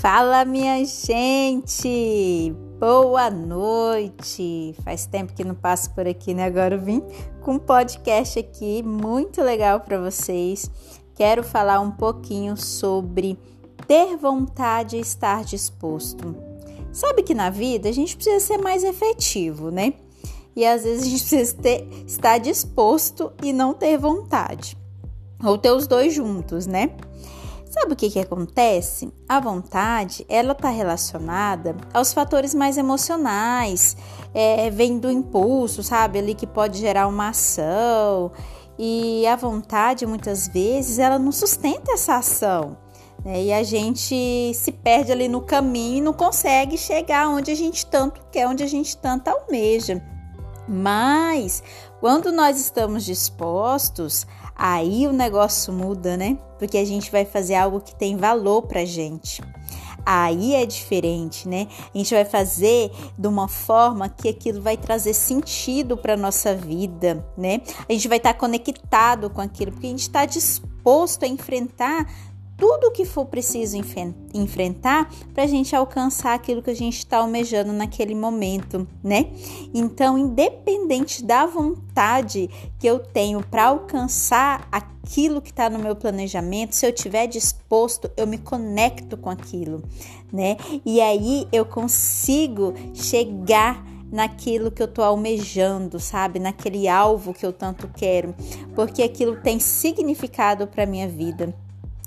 Fala, minha gente! Boa noite! Faz tempo que não passo por aqui, né? Agora eu vim com um podcast aqui muito legal para vocês. Quero falar um pouquinho sobre ter vontade e estar disposto. Sabe que na vida a gente precisa ser mais efetivo, né? E às vezes a gente precisa ter, estar disposto e não ter vontade. Ou ter os dois juntos, né? Sabe o que, que acontece? A vontade, ela está relacionada aos fatores mais emocionais, é, vem do impulso, sabe? Ali que pode gerar uma ação. E a vontade, muitas vezes, ela não sustenta essa ação. Né? E a gente se perde ali no caminho e não consegue chegar onde a gente tanto quer, onde a gente tanto almeja. Mas quando nós estamos dispostos, aí o negócio muda, né? Porque a gente vai fazer algo que tem valor pra gente. Aí é diferente, né? A gente vai fazer de uma forma que aquilo vai trazer sentido para nossa vida, né? A gente vai estar tá conectado com aquilo, porque a gente está disposto a enfrentar tudo o que for preciso enfrentar para a gente alcançar aquilo que a gente está almejando naquele momento, né? Então, independente da vontade que eu tenho para alcançar aquilo que está no meu planejamento, se eu tiver disposto, eu me conecto com aquilo, né? E aí eu consigo chegar naquilo que eu tô almejando, sabe? Naquele alvo que eu tanto quero, porque aquilo tem significado para minha vida.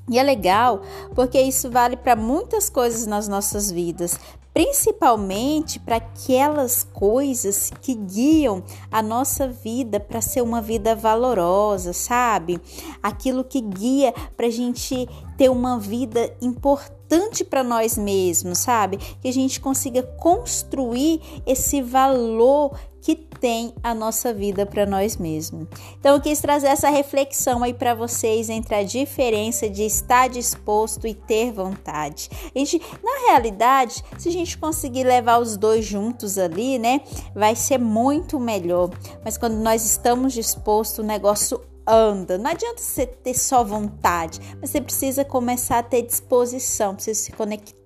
E é legal porque isso vale para muitas coisas nas nossas vidas, principalmente para aquelas coisas que guiam a nossa vida para ser uma vida valorosa, sabe? Aquilo que guia para a gente ter uma vida importante para nós mesmos, sabe? Que a gente consiga construir esse valor que tem a nossa vida para nós mesmos. Então eu quis trazer essa reflexão aí para vocês entre a diferença de estar disposto e ter vontade. A gente, na realidade, se a gente conseguir levar os dois juntos ali, né, vai ser muito melhor. Mas quando nós estamos dispostos, o negócio anda. Não adianta você ter só vontade, mas você precisa começar a ter disposição, precisa se conectar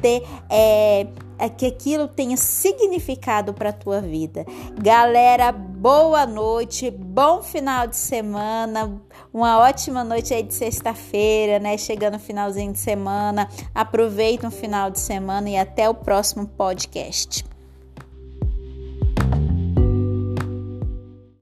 ter é, é que aquilo tenha significado para a tua vida. Galera, boa noite, bom final de semana, uma ótima noite aí de sexta-feira, né? Chegando no finalzinho de semana. Aproveita um final de semana e até o próximo podcast.